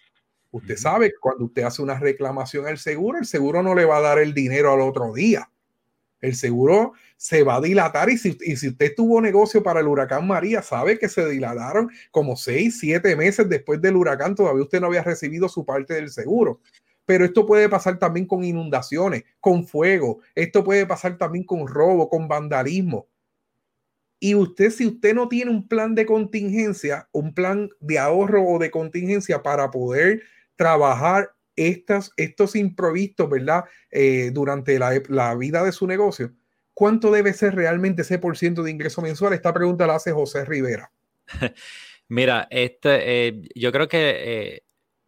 Usted sabe, cuando usted hace una reclamación al seguro, el seguro no le va a dar el dinero al otro día el seguro se va a dilatar y si, usted tuvo negocio para el huracán María, sabe que se dilataron como seis, siete meses después del huracán, todavía usted no había recibido su parte del seguro. Pero esto puede pasar también con inundaciones, con fuego, esto puede pasar también con robo, con vandalismo. Y usted, si usted no tiene un plan de contingencia, un plan de ahorro o de contingencia para poder trabajar estos improvistos, ¿verdad? Eh, durante la, vida de su negocio, ¿cuánto debe ser realmente ese por ciento de ingreso mensual? Esta pregunta la hace José Rivera. Mira, este, eh, yo creo que eh,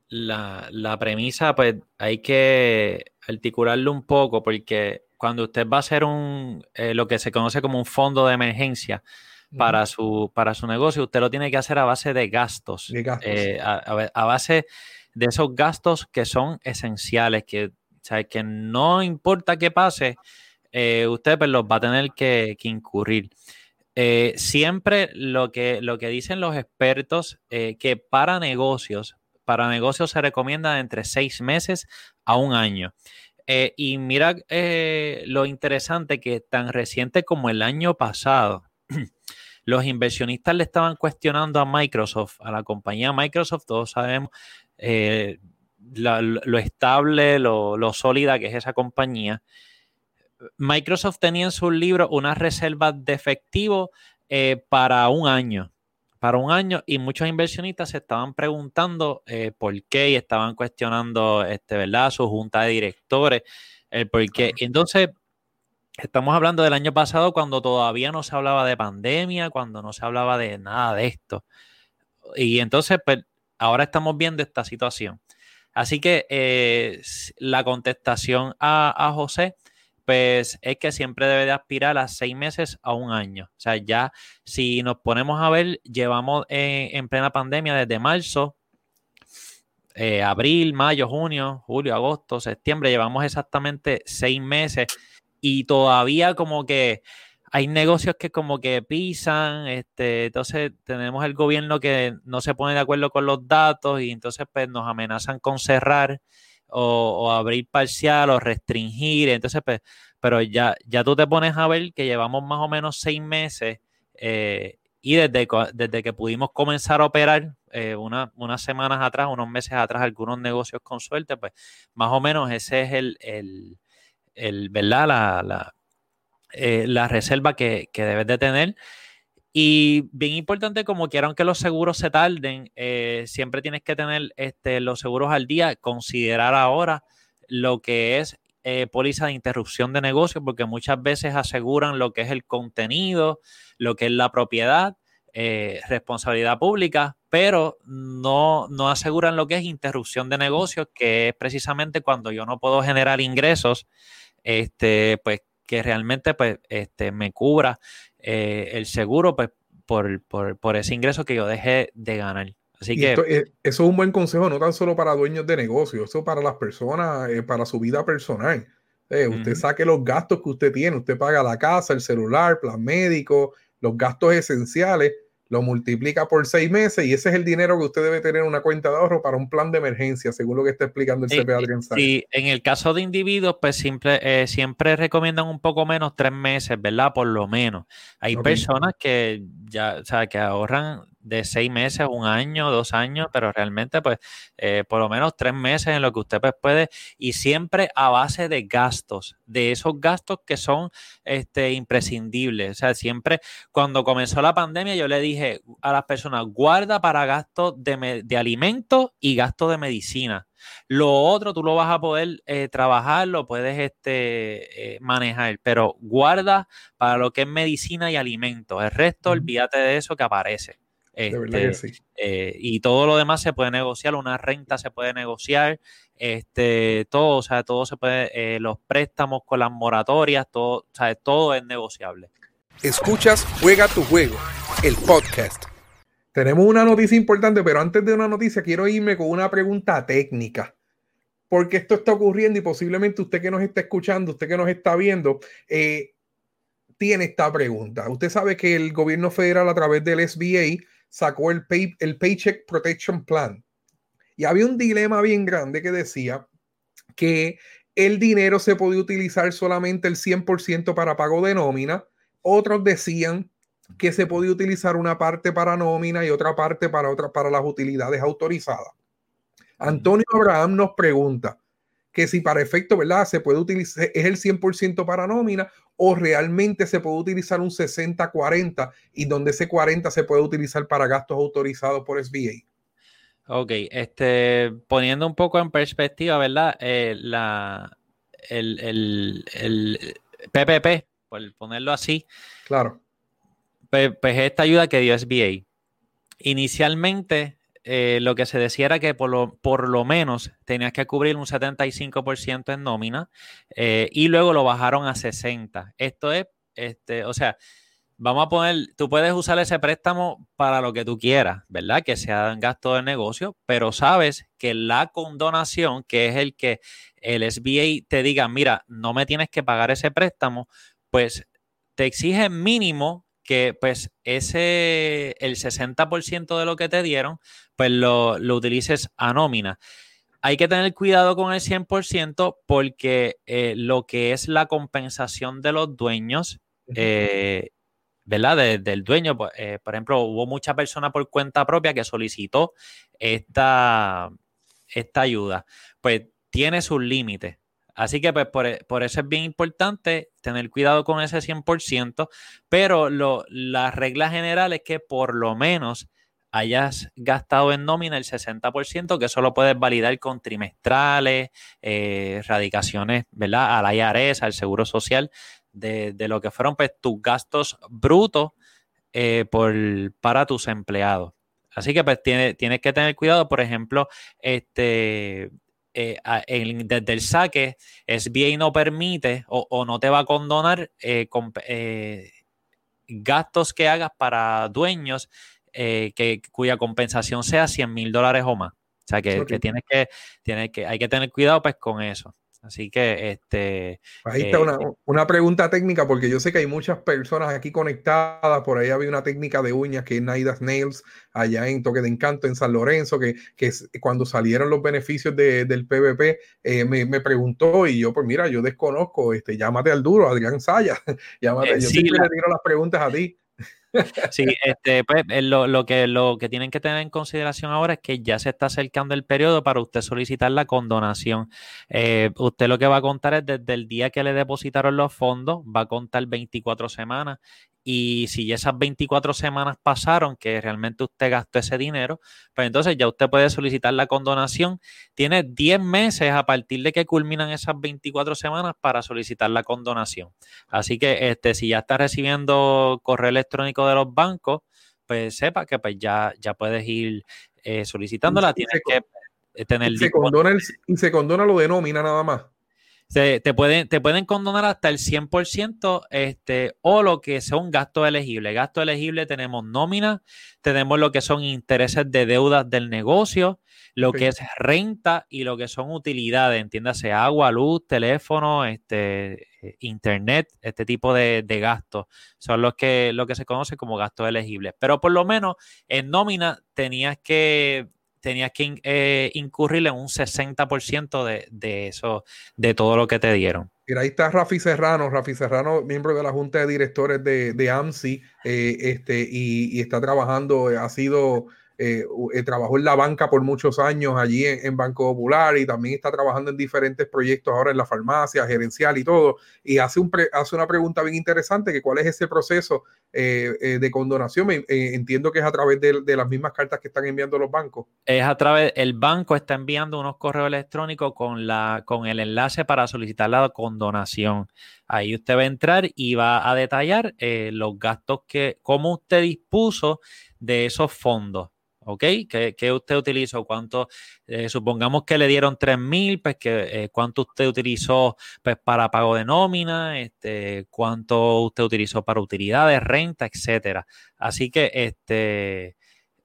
la, premisa, pues hay que articularlo un poco porque cuando usted va a hacer un, lo que se conoce como un fondo de emergencia, para su, para su negocio, usted lo tiene que hacer a base de gastos. a, base de esos gastos que son esenciales, que, que no importa qué pase, eh, usted pues, los va a tener que, incurrir. Eh, siempre lo que, lo que dicen los expertos, eh, que para negocios, para negocios se recomienda entre seis meses a un año. y mira lo interesante que tan reciente como el año pasado, los inversionistas le estaban cuestionando a Microsoft, a la compañía Microsoft, todos sabemos eh, lo estable, lo, sólida que es esa compañía. Microsoft tenía en su libro unas reservas de efectivo eh, para un año, para un año, y muchos inversionistas se estaban preguntando eh, por qué y estaban cuestionando, este, ¿verdad? Su junta de directores, el por qué. entonces, estamos hablando del año pasado cuando todavía no se hablaba de pandemia, cuando no se hablaba de nada de esto. Y entonces, pues, ahora estamos viendo esta situación. Así que eh, la contestación a, José, pues es que siempre debe de aspirar a seis meses a un año. O sea, ya si nos ponemos a ver, llevamos en, plena pandemia desde marzo, eh, abril, mayo, junio, julio, agosto, septiembre, llevamos exactamente seis meses y todavía como que hay negocios que como que pisan, este, entonces tenemos el gobierno que no se pone de acuerdo con los datos y entonces pues nos amenazan con cerrar o, abrir parcial o restringir, entonces pues, pero ya, ya tú te pones a ver que llevamos más o menos seis meses eh, y desde, desde que pudimos comenzar a operar eh, unas semanas atrás, unos meses atrás, algunos negocios con suerte, pues más o menos ese es el, el, el ¿verdad? La, eh, la reserva que, debes de tener. Y bien importante, como quiera, aunque los seguros se tarden, eh, siempre tienes que tener este, los seguros al día, considerar ahora lo que es eh, póliza de interrupción de negocio, porque muchas veces aseguran lo que es el contenido, lo que es la propiedad, responsabilidad pública, pero no, no aseguran lo que es interrupción de negocios, que es precisamente cuando yo no puedo generar ingresos, este, pues que realmente pues, este, me cubra eh, el seguro pues, por, ese ingreso que yo dejé de ganar. Así que... eso es un buen consejo, no tan solo para dueños de negocios, eso para las personas, eh, para su vida personal. Eh, usted saque los gastos que usted tiene, usted paga la casa, el celular, plan médico, los gastos esenciales lo multiplica por seis meses y ese es el dinero que usted debe tener en una cuenta de ahorro para un plan de emergencia, según lo que está explicando el CPA Adrián Sí, en el caso de individuos, pues siempre, eh, siempre recomiendan un poco menos, tres meses, ¿verdad? Por lo menos. Hay personas que ya, o sea, que ahorran de seis meses, un año, dos años, pero realmente pues eh, por lo menos tres meses en lo que usted pues, puede y siempre a base de gastos, de esos gastos que son este, imprescindibles. O sea, siempre cuando comenzó la pandemia yo le dije a las personas, guarda para gastos de, de alimentos y gastos de medicina. Lo otro tú lo vas a poder eh, trabajar, lo puedes este, eh, manejar, pero guarda para lo que es medicina y alimentos. El resto, olvídate de eso que aparece. Este, eh, y todo lo demás se puede negociar, una renta se puede negociar, este, todo, o sea, todo se puede, eh, los préstamos con las moratorias, todo, o sea, todo es negociable. Escuchas Juega tu juego, el podcast. Tenemos una noticia importante, pero antes de una noticia quiero irme con una pregunta técnica. Porque esto está ocurriendo y posiblemente usted que nos está escuchando, usted que nos está viendo, eh, tiene esta pregunta. Usted sabe que el gobierno federal a través del SBA sacó el, el Paycheck Protection Plan. Y había un dilema bien grande que decía que el dinero se podía utilizar solamente el 100% para pago de nómina. Otros decían que se podía utilizar una parte para nómina y otra parte para, otra, para las utilidades autorizadas. Antonio Abraham nos pregunta que si para efecto, ¿verdad? Se puede utilizar, es el 100% para nómina o realmente se puede utilizar un 60-40 y donde ese 40 se puede utilizar para gastos autorizados por SBA. Ok, este, poniendo un poco en perspectiva, ¿verdad? Eh, la, el, el, el, PPP, por ponerlo así. Claro. Pues, pues esta ayuda que dio SBA. Inicialmente, eh, lo que se decía era que por lo, por lo menos tenías que cubrir un 75% en nómina eh, y luego lo bajaron a 60%. Esto es, este, o sea, vamos a poner, tú puedes usar ese préstamo para lo que tú quieras, ¿verdad? Que sea un gasto de negocio, pero sabes que la condonación, que es el que el SBA te diga, mira, no me tienes que pagar ese préstamo, pues te exige mínimo que pues ese, el 60% de lo que te dieron, pues lo, utilices a nómina. Hay que tener cuidado con el 100% porque eh, lo que es la compensación de los dueños, eh, ¿verdad? del dueño, pues, eh, por ejemplo, hubo mucha persona por cuenta propia que solicitó esta, esta ayuda. Pues tiene sus límites. Así que pues por, por, eso es bien importante tener cuidado con ese 100%, pero lo, la regla general es que por lo menos hayas gastado en nómina el 60%, que eso lo puedes validar con trimestrales, eh, radicaciones, ¿verdad? A la IRS, al Seguro Social, de, lo que fueron pues, tus gastos brutos eh, por, para tus empleados. Así que pues tienes, tienes que tener cuidado, por ejemplo, este, eh, desde el saque, SBA no permite o, no te va a condonar eh, eh, gastos que hagas para dueños que, cuya compensación sea 100 mil dólares o más. O sea, que, tienes que, tienes que, hay que tener cuidado pues con eso. Así que este. Ahí está una, eh, una, pregunta técnica, porque yo sé que hay muchas personas aquí conectadas. Por ahí había una técnica de uñas que es Naidas Nails, allá en Toque de Encanto, en San Lorenzo, que, que cuando salieron los beneficios de, del PVP, eh, me, me, preguntó y yo, pues mira, yo desconozco, este, llámate al duro, Adrián Saya. llámate, eh, yo siempre le tiro las preguntas a ti. Sí, este, pues, eh, lo, que, lo que tienen que tener en consideración ahora es que ya se está acercando el periodo para usted solicitar la condonación. Eh, usted lo que va a contar es desde el día que le depositaron los fondos, va a contar 24 semanas y si esas 24 semanas pasaron que realmente usted gastó ese dinero, pues entonces ya usted puede solicitar la condonación. Tiene 10 meses a partir de que culminan esas 24 semanas para solicitar la condonación. Así que este, si ya está recibiendo correo electrónico de los bancos, pues sepa que pues ya, ya puedes ir eh, solicitándola. Tienes que tener... se condona y se condona lo de nómina nada más. Te, pueden, te pueden condonar hasta el 100% este, o lo que sea un gasto elegible. Gasto elegible tenemos nómina, tenemos lo que son intereses de deudas del negocio, lo que es renta y lo que son utilidades, entiéndase agua, luz, teléfono, este, eh, internet, este tipo de, gastos. Son los que, lo que se conoce como gastos elegibles. Pero por lo menos en nómina tenías que tenías que eh, incurrir en un 60% de, de eso, de todo lo que te dieron. Mira, ahí está Rafi Serrano, Rafi Serrano, miembro de la Junta de Directores de, de AMSI, eh, este, y, y, está trabajando, ha sido eh, eh, trabajó en la banca por muchos años allí en, Banco Popular y también está trabajando en diferentes proyectos ahora en la farmacia, gerencial y todo. Y hace, hace una pregunta bien interesante, que cuál es ese proceso eh, de condonación. entiendo que es a través de, las mismas cartas que están enviando los bancos. Es a través, el banco está enviando unos correos electrónicos con, la, con el enlace para solicitar la condonación. Ahí usted va a entrar y va a detallar los gastos que, cómo usted dispuso de esos fondos. ¿Ok? ¿Qué, usted utilizó? ¿Cuánto? Eh, supongamos que le dieron 3 mil, pues que, eh, ¿cuánto usted utilizó pues, para pago de nómina? Este, ¿Cuánto usted utilizó para utilidades, renta, etcétera? Así que este,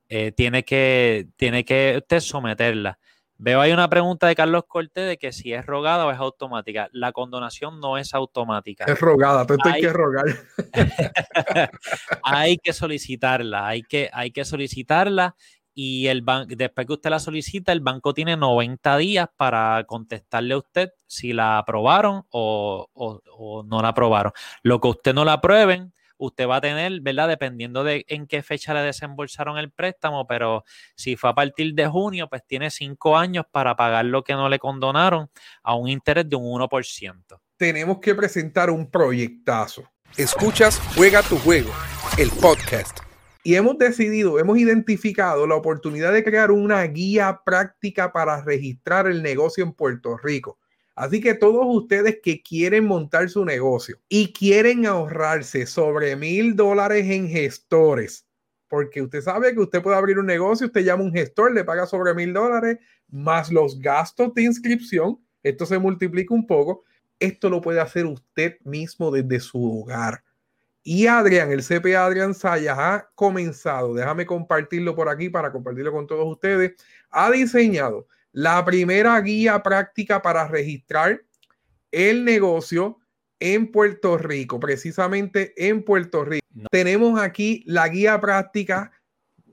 eh, tiene, que, tiene que usted someterla. Veo ahí una pregunta de Carlos Cortés de que si es rogada o es automática. La condonación no es automática. Es rogada, tú hay que rogar. hay que solicitarla, hay que, hay que solicitarla y el después que usted la solicita, el banco tiene 90 días para contestarle a usted si la aprobaron o, o no la aprobaron. Lo que usted no la aprueben, usted va a tener, ¿verdad? Dependiendo de en qué fecha le desembolsaron el préstamo, pero si fue a partir de junio, pues tiene cinco años para pagar lo que no le condonaron a un interés de un 1%. Tenemos que presentar un proyectazo. Escuchas Juega tu juego, el podcast. Y hemos decidido, hemos identificado la oportunidad de crear una guía práctica para registrar el negocio en Puerto Rico. Así que todos ustedes que quieren montar su negocio y quieren ahorrarse sobre mil dólares en gestores, porque usted sabe que usted puede abrir un negocio, usted llama a un gestor, le paga sobre mil dólares, más los gastos de inscripción, esto se multiplica un poco, esto lo puede hacer usted mismo desde su hogar. Y Adrián, el CPA Adrián Sayas ha comenzado, déjame compartirlo por aquí para compartirlo con todos ustedes, ha diseñado la primera guía práctica para registrar el negocio en Puerto Rico, precisamente en Puerto Rico. Tenemos aquí la guía práctica,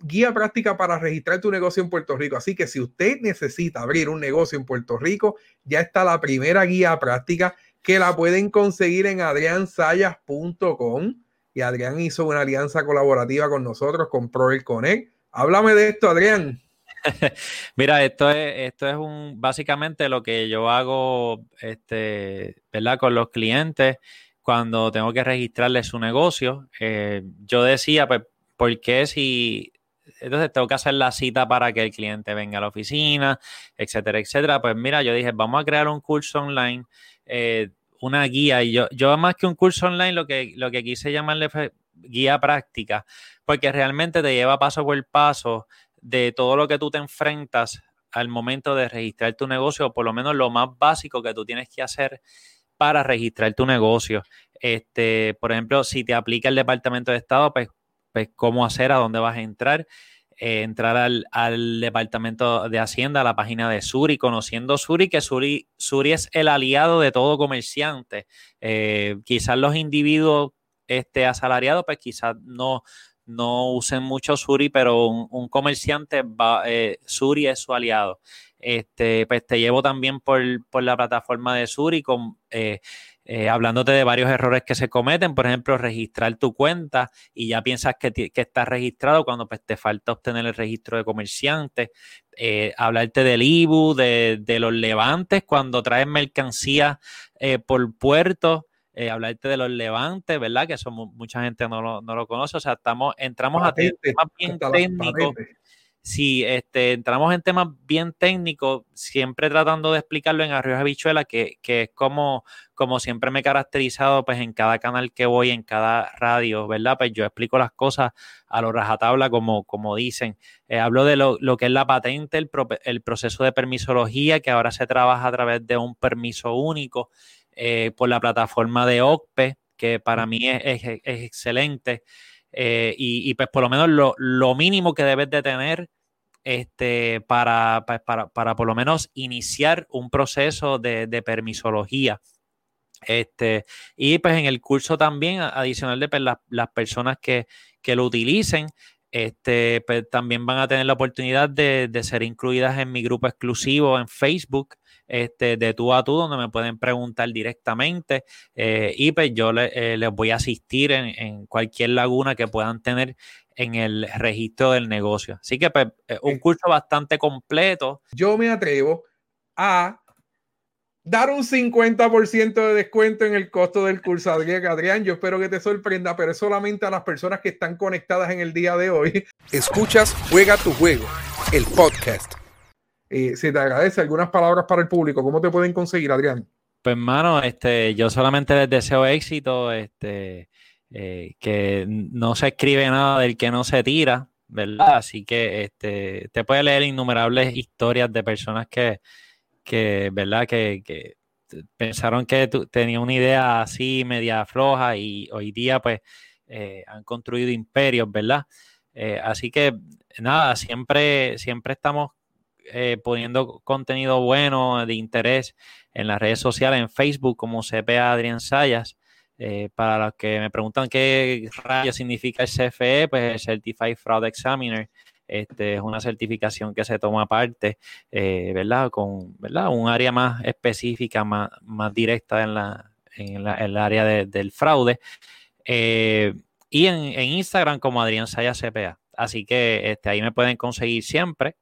guía práctica para registrar tu negocio en Puerto Rico. Así que si usted necesita abrir un negocio en Puerto Rico, ya está la primera guía práctica que la pueden conseguir en adriansayas.com. Y Adrián hizo una alianza colaborativa con nosotros, con Proel Connect. Háblame de esto, Adrián. Mira, esto es, esto es un básicamente lo que yo hago, este, ¿verdad? Con los clientes cuando tengo que registrarle su negocio. Eh, yo decía, pues, ¿por qué si entonces tengo que hacer la cita para que el cliente venga a la oficina, etcétera, etcétera? Pues mira, yo dije, vamos a crear un curso online, eh, una guía. Y yo, yo más que un curso online, lo que, lo que quise llamarle fue guía práctica, porque realmente te lleva paso por paso de todo lo que tú te enfrentas al momento de registrar tu negocio, o por lo menos lo más básico que tú tienes que hacer para registrar tu negocio. Este, por ejemplo, si te aplica el Departamento de Estado, pues, pues cómo hacer, a dónde vas a entrar. Eh, entrar al, Departamento de Hacienda, a la página de Suri, conociendo Suri, que Suri, Suri es el aliado de todo comerciante. Eh, quizás los individuos este, asalariados, pues quizás no, no usen mucho Suri, pero un, comerciante, va, eh, Suri es su aliado. Este, pues te llevo también por, la plataforma de Suri, con, eh, eh, hablándote de varios errores que se cometen, por ejemplo, registrar tu cuenta y ya piensas que, que estás registrado cuando pues, te falta obtener el registro de comerciante, hablarte del IBU, de, de, los levantes cuando traes mercancía por puerto, eh, hablarte de los levantes, ¿verdad? Que somos, mucha gente no lo, no lo conoce. O sea, estamos, entramos a temas bien técnicos. si este, entramos en temas bien técnicos, siempre tratando de explicarlo en Arroyo Habichuela, que, que es como, como siempre me he caracterizado, pues en cada canal que voy, en cada radio, ¿verdad? Pues yo explico las cosas a lo rajatabla, como, como dicen. Eh, hablo de lo, que es la patente, el, el, proceso de permisología, que ahora se trabaja a través de un permiso único eh, por la plataforma de OCPE, que para mí es, es, es excelente. Eh, y, pues por lo menos lo, mínimo que debes de tener este, para, pues, para, para, por lo menos iniciar un proceso de, permisología. Este, y pues en el curso también, adicional de pues, las, personas que, que, lo utilicen, este, pues, también van a tener la oportunidad de, de, ser incluidas en mi grupo exclusivo en Facebook, este, de tú a tú, donde me pueden preguntar directamente eh, y pues yo eh, les voy a asistir en, cualquier laguna que puedan tener en el registro del negocio. Así que pues, un curso bastante completo. Yo me atrevo a dar un 50% de descuento en el costo del curso. Adrián, yo espero que te sorprenda, pero es solamente a las personas que están conectadas en el día de hoy. Escuchas Juega tu juego, el podcast. Eh, se te agradece algunas palabras para el público. ¿Cómo te pueden conseguir, Adrián? Pues, hermano, este, yo solamente les deseo éxito, este, eh, que no se escribe nada del que no se tira, ¿verdad? Así que este, te puede leer innumerables historias de personas que, que ¿verdad? Que, que pensaron que tenía una idea así media floja y hoy día pues eh, han construido imperios, ¿verdad? así que nada, siempre, siempre estamos eh, poniendo contenido bueno de interés en las redes sociales, en Facebook, como CPA Adrián Sayas. Eh, para los que me preguntan qué rayo significa el CFE, pues el Certified Fraud Examiner. Este, es una certificación que se toma parte, eh, ¿verdad? Con ¿verdad? un área más específica, más, más directa en la, en la, el área del fraude. y en, en, Instagram como Adrián Sayas CPA. Así que este, ahí me pueden conseguir siempre.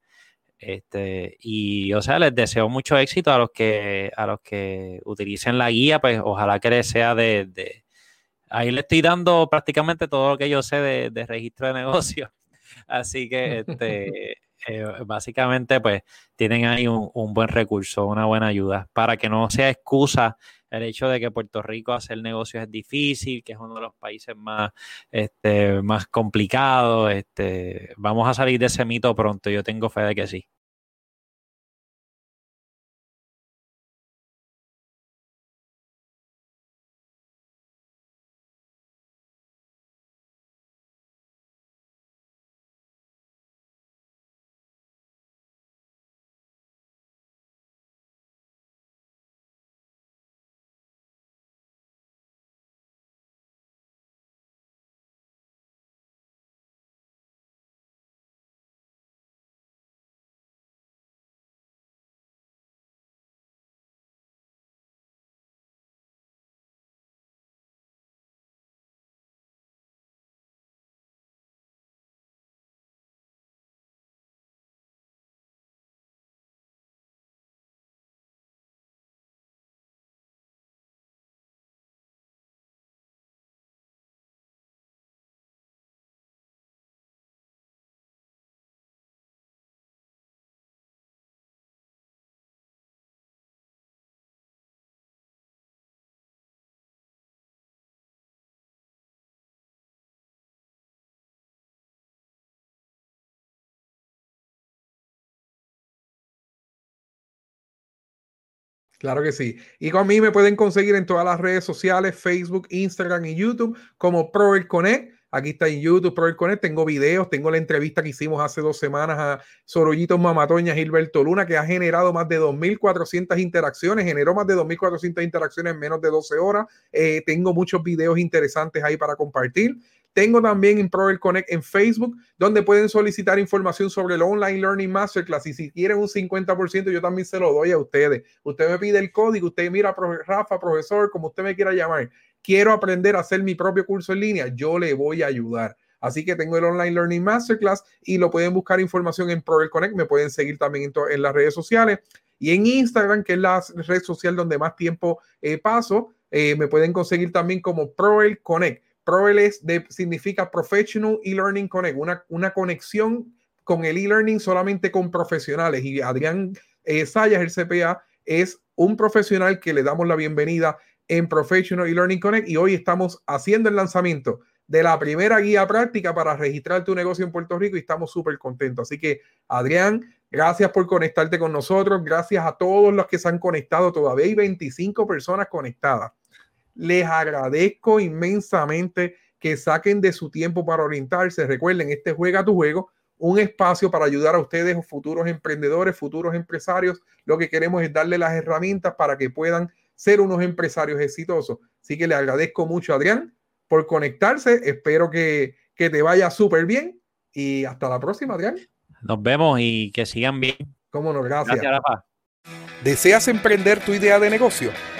Este, y o sea, les deseo mucho éxito a los que a los que utilicen la guía, pues ojalá que les sea de, ahí le estoy dando prácticamente todo lo que yo sé de, registro de negocio. Así que este eh, básicamente pues tienen ahí un, buen recurso, una buena ayuda, para que no sea excusa el hecho de que Puerto Rico hacer negocios es difícil, que es uno de los países más, este, más complicados. Este, vamos a salir de ese mito pronto, yo tengo fe de que sí. Claro que sí. Y con mí me pueden conseguir en todas las redes sociales, Facebook, Instagram y YouTube como Proel Connect. Aquí está en YouTube, Proel Connect. Tengo videos, tengo la entrevista que hicimos hace dos semanas a Sorollitos Mamatoña Gilberto Luna, que ha generado más de 2.400 interacciones, generó más de 2.400 interacciones en menos de 12 horas. Eh, tengo muchos videos interesantes ahí para compartir. Tengo también en Proel Connect en Facebook, donde pueden solicitar información sobre el Online Learning Masterclass. Y si quieren un 50%, yo también se lo doy a ustedes. Usted me pide el código, usted mira, Rafa, profesor, como usted me quiera llamar. Quiero aprender a hacer mi propio curso en línea, yo le voy a ayudar. Así que tengo el Online Learning Masterclass y lo pueden buscar información en Proel Connect. Me pueden seguir también en, las redes sociales y en Instagram, que es la red social donde más tiempo eh, paso. Eh, me pueden conseguir también como Proel Connect. ProLS de, significa Professional e-Learning Connect, una, una conexión con el e-learning solamente con profesionales y Adrián eh, Sayas, el CPA, es un profesional que le damos la bienvenida en Professional e-Learning Connect y hoy estamos haciendo el lanzamiento de la primera guía práctica para registrar tu negocio en Puerto Rico y estamos súper contentos. Así que, Adrián, gracias por conectarte con nosotros. Gracias a todos los que se han conectado. Todavía hay 25 personas conectadas. Les agradezco inmensamente que saquen de su tiempo para orientarse. Recuerden, este juega tu juego, un espacio para ayudar a ustedes, futuros emprendedores, futuros empresarios. Lo que queremos es darle las herramientas para que puedan ser unos empresarios exitosos. Así que le agradezco mucho, Adrián por conectarse. Espero que, te vaya súper bien y hasta la próxima, Adrián. Nos vemos y que sigan bien. Cómo no, gracias. gracias ¿Deseas emprender tu idea de negocio?